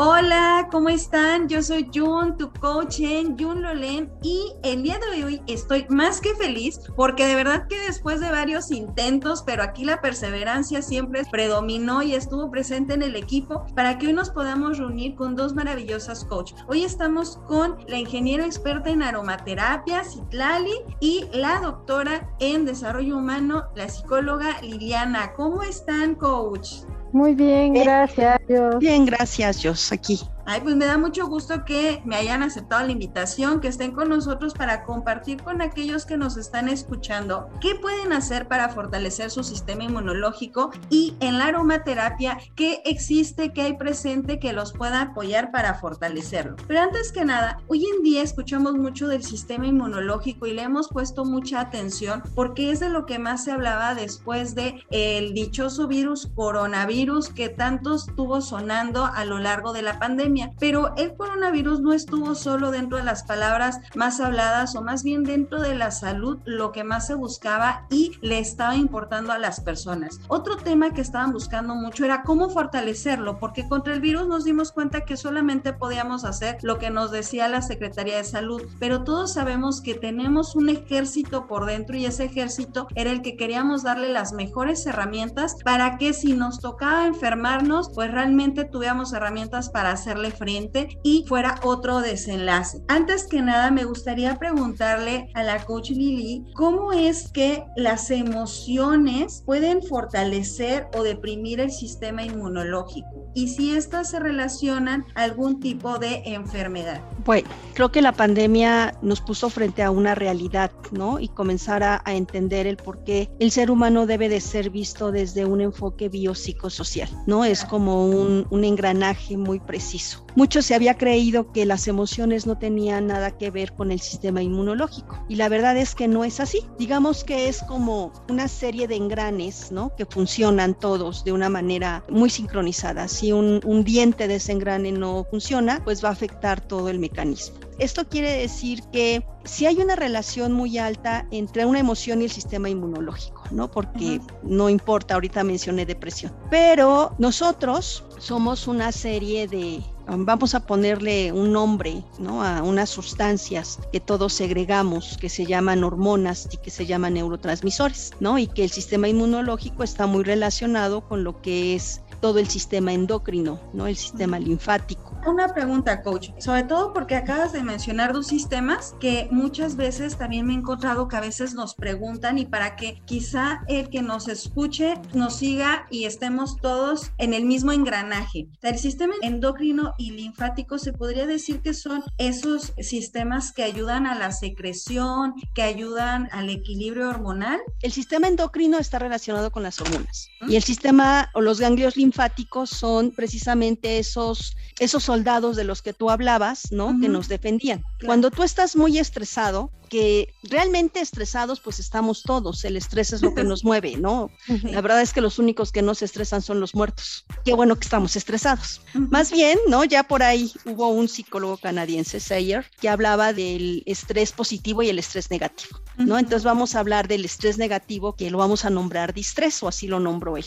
Hola, ¿cómo están? Yo soy Jun, tu coach en Jun Lolen y el día de hoy estoy más que feliz porque de verdad que después de varios intentos, pero aquí la perseverancia siempre predominó y estuvo presente en el equipo para que hoy nos podamos reunir con dos maravillosas coaches. Hoy estamos con la ingeniera experta en aromaterapia, Citlali, y la doctora en desarrollo humano, la psicóloga Liliana. ¿Cómo están, coach? Muy bien, gracias. Bien, gracias, Jos, aquí. Ay, pues me da mucho gusto que me hayan aceptado la invitación, que estén con nosotros para compartir con aquellos que nos están escuchando qué pueden hacer para fortalecer su sistema inmunológico y en la aromaterapia qué existe, qué hay presente que los pueda apoyar para fortalecerlo. Pero antes que nada, hoy en día escuchamos mucho del sistema inmunológico y le hemos puesto mucha atención porque es de lo que más se hablaba después de el dichoso virus coronavirus que tanto estuvo sonando a lo largo de la pandemia pero el coronavirus no estuvo solo dentro de las palabras más habladas o más bien dentro de la salud, lo que más se buscaba y le estaba importando a las personas. Otro tema que estaban buscando mucho era cómo fortalecerlo, porque contra el virus nos dimos cuenta que solamente podíamos hacer lo que nos decía la Secretaría de Salud, pero todos sabemos que tenemos un ejército por dentro y ese ejército era el que queríamos darle las mejores herramientas para que si nos tocaba enfermarnos, pues realmente tuviéramos herramientas para hacerle frente y fuera otro desenlace. Antes que nada, me gustaría preguntarle a la coach Lili, ¿cómo es que las emociones pueden fortalecer o deprimir el sistema inmunológico? Y si estas se relacionan a algún tipo de enfermedad. Bueno, creo que la pandemia nos puso frente a una realidad, ¿no? Y comenzar a, a entender el por qué el ser humano debe de ser visto desde un enfoque biopsicosocial, ¿no? Es como un, un engranaje muy preciso. Mucho se había creído que las emociones no tenían nada que ver con el sistema inmunológico y la verdad es que no es así. Digamos que es como una serie de engranes, ¿no? Que funcionan todos de una manera muy sincronizada. Si un, un diente de ese engrane no funciona, pues va a afectar todo el mecanismo. Esto quiere decir que si hay una relación muy alta entre una emoción y el sistema inmunológico, ¿no? Porque no importa, ahorita mencioné depresión, pero nosotros somos una serie de vamos a ponerle un nombre ¿no? a unas sustancias que todos segregamos, que se llaman hormonas y que se llaman neurotransmisores, ¿no? y que el sistema inmunológico está muy relacionado con lo que es todo el sistema endocrino, ¿no? El sistema linfático. Una pregunta, coach, sobre todo porque acabas de mencionar dos sistemas que muchas veces también me he encontrado que a veces nos preguntan y para que quizá el que nos escuche nos siga y estemos todos en el mismo engranaje. El sistema endocrino y linfático se podría decir que son esos sistemas que ayudan a la secreción, que ayudan al equilibrio hormonal. El sistema endocrino está relacionado con las hormonas y el sistema o los ganglios linfáticos linfáticos son precisamente esos, esos soldados de los que tú hablabas, ¿no? Que nos defendían. Cuando tú estás muy estresado, que realmente estresados pues estamos todos, el estrés es lo que nos mueve, ¿no? La verdad es que los únicos que no se estresan son los muertos. Qué bueno que estamos estresados. Más bien, ¿no? Ya por ahí hubo un psicólogo canadiense, Sayer, que hablaba del estrés positivo y el estrés negativo, ¿no? Entonces vamos a hablar del estrés negativo que lo vamos a nombrar distrés o así lo nombró él.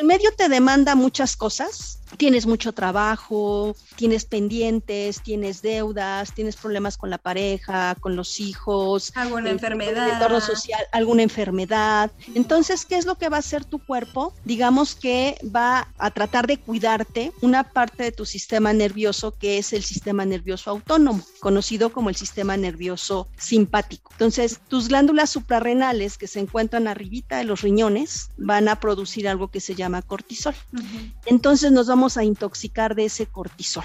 El medio te demanda muchas cosas, tienes mucho trabajo, tienes pendientes, tienes deudas, tienes problemas con la pareja, con los hijos, alguna enfermedad, entorno social, alguna enfermedad. Entonces, ¿qué es lo que va a hacer tu cuerpo? Digamos que va a tratar de cuidarte una parte de tu sistema nervioso que es el sistema nervioso autónomo, conocido como el sistema nervioso simpático. Entonces, tus glándulas suprarrenales que se encuentran arribita de los riñones van a producir algo que se llama cortisol. Entonces, nos vamos vamos a intoxicar de ese cortisol.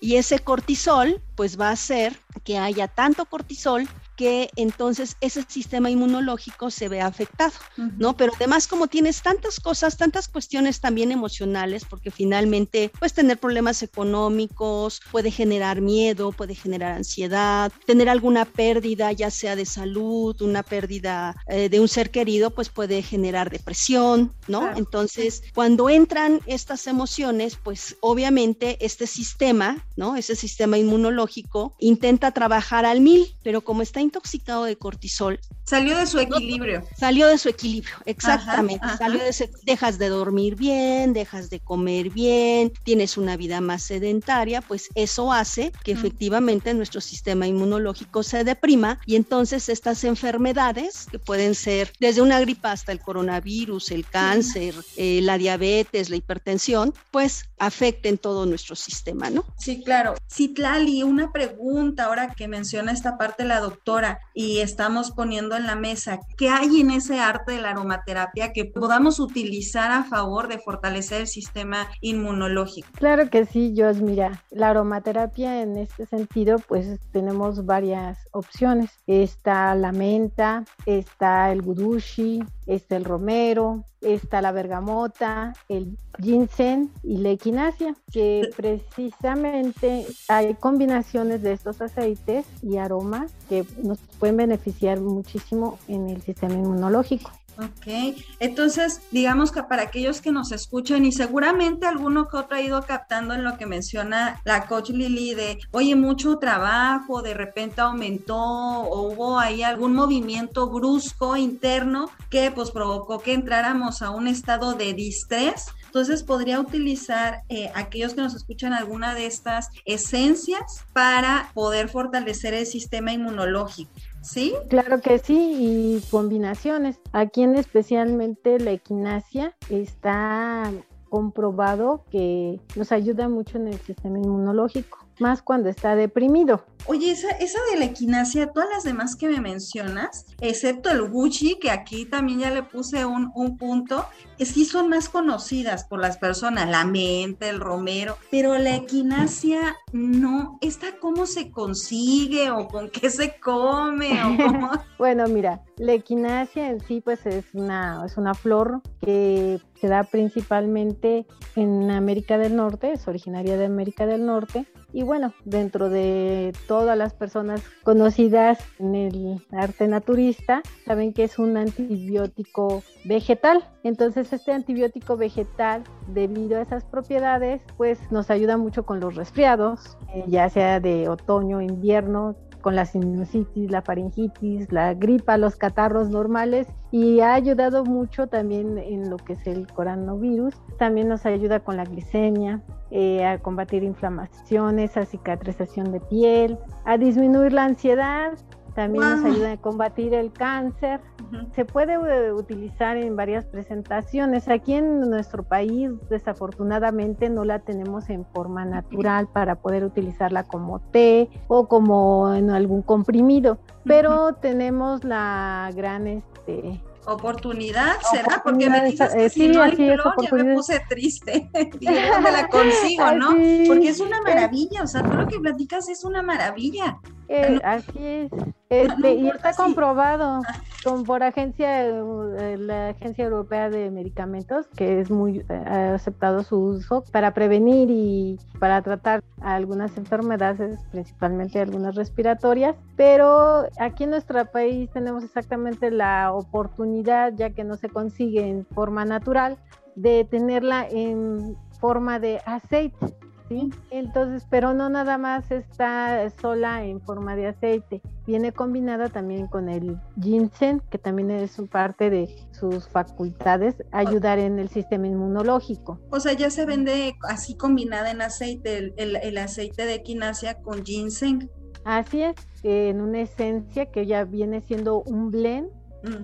Y ese cortisol, pues va a hacer que haya tanto cortisol que entonces ese sistema inmunológico se ve afectado, ¿no? Pero además como tienes tantas cosas, tantas cuestiones también emocionales, porque finalmente puedes tener problemas económicos, puede generar miedo, puede generar ansiedad, tener alguna pérdida, ya sea de salud, una pérdida eh, de un ser querido, pues puede generar depresión, ¿no? Entonces, cuando entran estas emociones, pues obviamente este sistema, ¿no? Ese sistema inmunológico intenta trabajar al mil, pero como está intoxicado de cortisol, Salió de su equilibrio. Salió de su equilibrio, exactamente. Salió de dejas de dormir bien, dejas de comer bien, tienes una vida más sedentaria, pues eso hace que efectivamente nuestro sistema inmunológico se deprima y entonces estas enfermedades que pueden ser desde una gripa hasta el coronavirus, el cáncer, eh, la diabetes, la hipertensión, pues afecten todo nuestro sistema, ¿no? Sí, claro. Citlali, una pregunta ahora que menciona esta parte la doctora y estamos poniendo en la mesa, ¿qué hay en ese arte de la aromaterapia que podamos utilizar a favor de fortalecer el sistema inmunológico? Claro que sí, Jos, mira, la aromaterapia en este sentido, pues tenemos varias opciones. Está la menta, está el gudushi, está el romero, está la bergamota, el ginseng y la equinacia, que precisamente hay combinaciones de estos aceites y aromas que nos pueden beneficiar muchísimo en el sistema inmunológico. Ok, entonces digamos que para aquellos que nos escuchan y seguramente alguno que otro ha ido captando en lo que menciona la coach Lili de, oye, mucho trabajo, de repente aumentó o hubo ahí algún movimiento brusco interno que pues provocó que entráramos a un estado de distrés. Entonces podría utilizar eh, aquellos que nos escuchan alguna de estas esencias para poder fortalecer el sistema inmunológico. ¿Sí? Claro que sí, y combinaciones. Aquí en especialmente la equinacia está comprobado que nos ayuda mucho en el sistema inmunológico, más cuando está deprimido. Oye, esa, esa de la equinacia, todas las demás que me mencionas, excepto el Gucci, que aquí también ya le puse un, un punto, sí son más conocidas por las personas, la mente, el romero, pero la equinacia no. ¿Esta cómo se consigue o con qué se come o cómo? bueno, mira, la equinacia en sí pues es una, es una flor que se da principalmente en América del Norte, es originaria de América del Norte y bueno, dentro de todas las personas conocidas en el arte naturista, saben que es un antibiótico vegetal. Entonces este antibiótico vegetal, debido a esas propiedades, pues nos ayuda mucho con los resfriados, eh, ya sea de otoño, invierno, con la sinusitis, la faringitis, la gripa, los catarros normales y ha ayudado mucho también en lo que es el coronavirus. También nos ayuda con la glicemia, eh, a combatir inflamaciones, a cicatrización de piel, a disminuir la ansiedad, también nos ayuda a combatir el cáncer. Se puede eh, utilizar en varias presentaciones. Aquí en nuestro país, desafortunadamente, no la tenemos en forma natural para poder utilizarla como té o como en algún comprimido, pero tenemos la gran este, oportunidad, ¿será? Porque me dices que si no hay flor, ya me puse triste. y dónde la consigo, ¿no? Porque es una maravilla, o sea, todo lo que platicas es una maravilla. Eh, así es. Este, y está comprobado ah. con, por agencia, eh, la Agencia Europea de Medicamentos, que es muy ha aceptado su uso para prevenir y para tratar algunas enfermedades, principalmente algunas respiratorias. Pero aquí en nuestro país tenemos exactamente la oportunidad, ya que no se consigue en forma natural, de tenerla en forma de aceite. ¿Sí? Entonces, pero no nada más está sola en forma de aceite, viene combinada también con el ginseng, que también es parte de sus facultades, ayudar en el sistema inmunológico. O sea, ya se vende así combinada en aceite, el, aceite de equinacia con ginseng. Así es, en una esencia que ya viene siendo un blend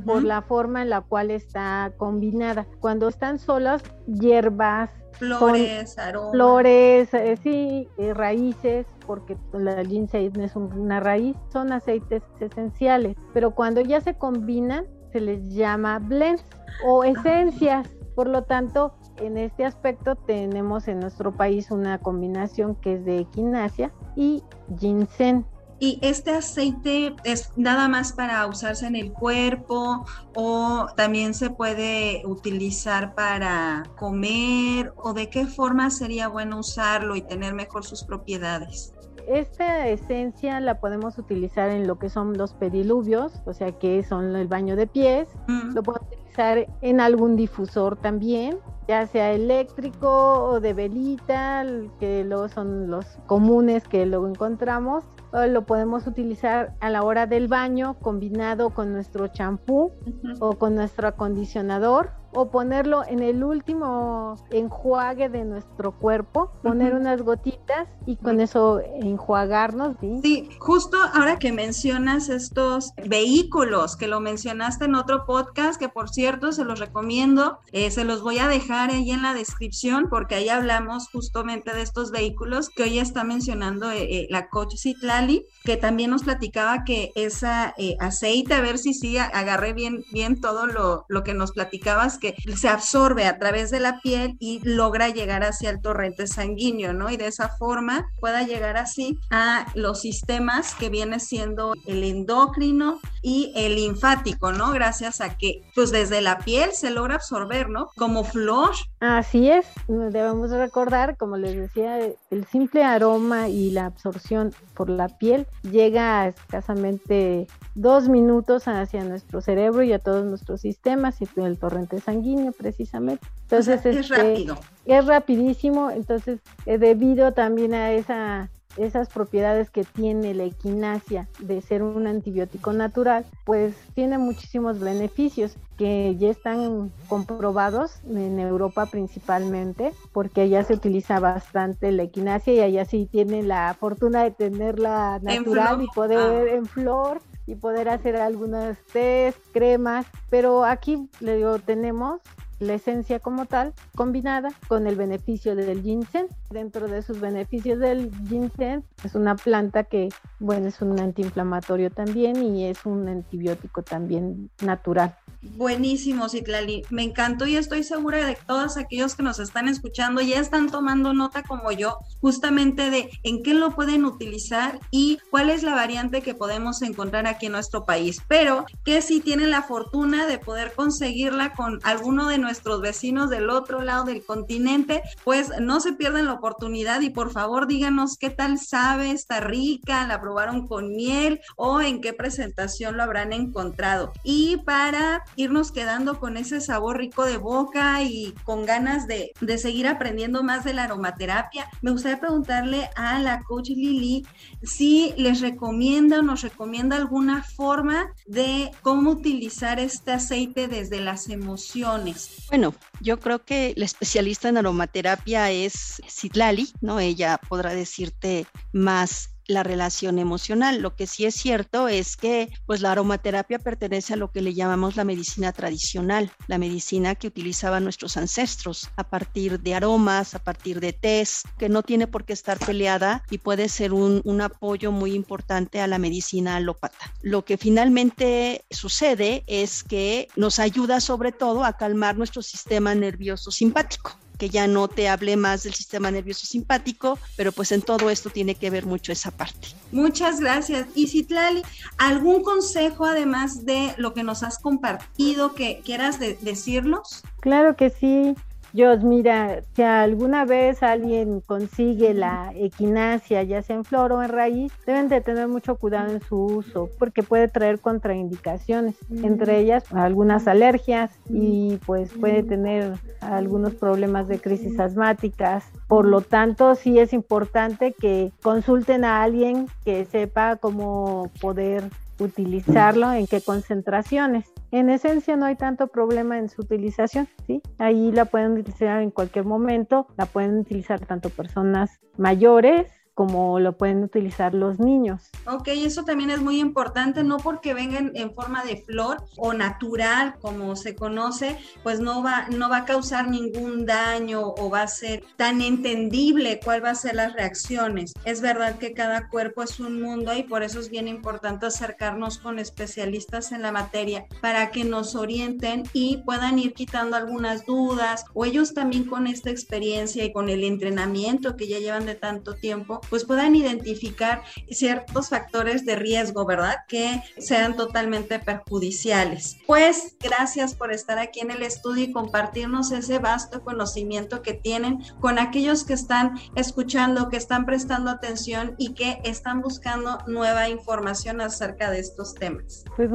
por la forma en la cual está combinada. Cuando están solas, hierbas, flores, aromas. Flores, eh, sí, eh, raíces, porque la ginseng es una raíz, son aceites esenciales, pero cuando ya se combinan, se les llama blends o esencias. Por lo tanto, en este aspecto tenemos en nuestro país una combinación que es de equinacia y ginseng. ¿Y este aceite es nada más para usarse en el cuerpo o también se puede utilizar para comer o de qué forma sería bueno usarlo y tener mejor sus propiedades? Esta esencia la podemos utilizar en lo que son los pediluvios, o sea que son el baño de pies, mm. lo podemos utilizar en algún difusor también, ya sea eléctrico o de velita, que luego son los comunes que luego encontramos, lo podemos utilizar a la hora del baño combinado con nuestro champú o con nuestro acondicionador o ponerlo en el último enjuague de nuestro cuerpo, poner unas gotitas y con eso enjuagarnos. ¿sí? justo ahora que mencionas estos vehículos, que lo mencionaste en otro podcast, que por cierto se los recomiendo, eh, se los voy a dejar ahí en la descripción porque ahí hablamos justamente de estos vehículos que hoy está mencionando eh, eh, la coach Citlali, que también nos platicaba que esa aceite, a ver si sí agarré bien, bien todo lo, lo que nos platicabas, que se absorbe a través de la piel y logra llegar hacia el torrente sanguíneo, ¿no? Y de esa forma pueda llegar así a los sistemas que viene siendo el endocrino y el linfático, ¿no? Gracias a que, pues desde la piel se logra absorber, ¿no? Como flor. Así es, debemos recordar, como les decía, el simple aroma y la absorción por la piel llega a escasamente dos minutos hacia nuestro cerebro y a todos nuestros sistemas y el torrente sanguíneo precisamente. Entonces, es este, rápido. Es rapidísimo, entonces eh, debido también a esa esas propiedades que tiene la equinacia de ser un antibiótico natural, pues tiene muchísimos beneficios que ya están comprobados en Europa principalmente, porque allá se utiliza bastante la equinacia y allá sí tiene la fortuna de tenerla natural y poder ah. en flor y poder hacer algunas test, cremas, pero aquí le digo, tenemos la esencia como tal combinada con el beneficio del ginseng. Dentro de sus beneficios del ginseng es una planta que, bueno, es un antiinflamatorio también y es un antibiótico también natural. Buenísimo, Citlali. Me encantó y estoy segura de que todos aquellos que nos están escuchando ya están tomando nota como yo, justamente de en qué lo pueden utilizar y cuál es la variante que podemos encontrar aquí en nuestro país. Pero que si tienen la fortuna de poder conseguirla con alguno de nuestros vecinos del otro lado del continente, pues no se pierdan la oportunidad y por favor díganos qué tal sabe, está rica, la probaron con miel o en qué presentación lo habrán encontrado. Y para irnos quedando con ese sabor rico de boca y con ganas de, de seguir aprendiendo más de la aromaterapia. Me gustaría preguntarle a la coach Lili si les recomienda o nos recomienda alguna forma de cómo utilizar este aceite desde las emociones. Bueno, yo creo que la especialista en aromaterapia es Citlali, ¿no? Ella podrá decirte más la relación emocional. Lo que sí es cierto es que pues la aromaterapia pertenece a lo que le llamamos la medicina tradicional, la medicina que utilizaban nuestros ancestros a partir de aromas, a partir de tés, que no tiene por qué estar peleada y puede ser un, un apoyo muy importante a la medicina alópata. Lo que finalmente sucede es que nos ayuda sobre todo a calmar nuestro sistema nervioso simpático que ya no te hable más del sistema nervioso simpático, pero pues en todo esto tiene que ver mucho esa parte. Muchas gracias. Y Citlali, ¿algún consejo además de lo que nos has compartido que quieras decirnos? Claro que sí. Dios, mira, si alguna vez alguien consigue la equinacia, ya sea en flor o en raíz, deben de tener mucho cuidado en su uso, porque puede traer contraindicaciones, entre ellas algunas alergias y pues puede tener algunos problemas de crisis asmáticas. Por lo tanto, sí es importante que consulten a alguien que sepa cómo poder utilizarlo, en qué concentraciones. En esencia no hay tanto problema en su utilización, ¿sí? Ahí la pueden utilizar en cualquier momento, la pueden utilizar tanto personas mayores como lo pueden utilizar los niños. Ok, eso también es muy importante, no porque vengan en forma de flor o natural, como se conoce, pues no va, no va a causar ningún daño o va a ser tan entendible cuál va a ser las reacciones. Es verdad que cada cuerpo es un mundo y por eso es bien importante acercarnos con especialistas en la materia para que nos orienten y puedan ir quitando algunas dudas o ellos también con esta experiencia y con el entrenamiento que ya llevan de tanto tiempo pues puedan identificar ciertos factores de riesgo, ¿verdad? Que sean totalmente perjudiciales. Pues gracias por estar aquí en el estudio y compartirnos ese vasto conocimiento que tienen con aquellos que están escuchando, que están prestando atención y que están buscando nueva información acerca de estos temas. Pues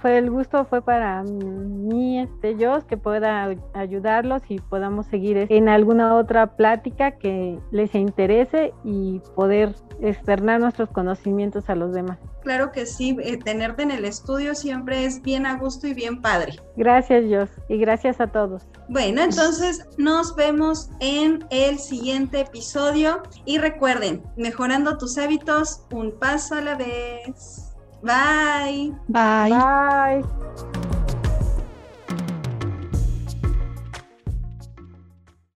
fue el gusto fue para mí, este, yo, que pueda ayudarlos y podamos seguir en alguna otra plática que les interese y poder externar nuestros conocimientos a los demás. Claro que sí, eh, tenerte en el estudio siempre es bien a gusto y bien padre. Gracias, Jos, y gracias a todos. Bueno, entonces nos vemos en el siguiente episodio y recuerden, mejorando tus hábitos un paso a la vez. Bye. Bye. Bye.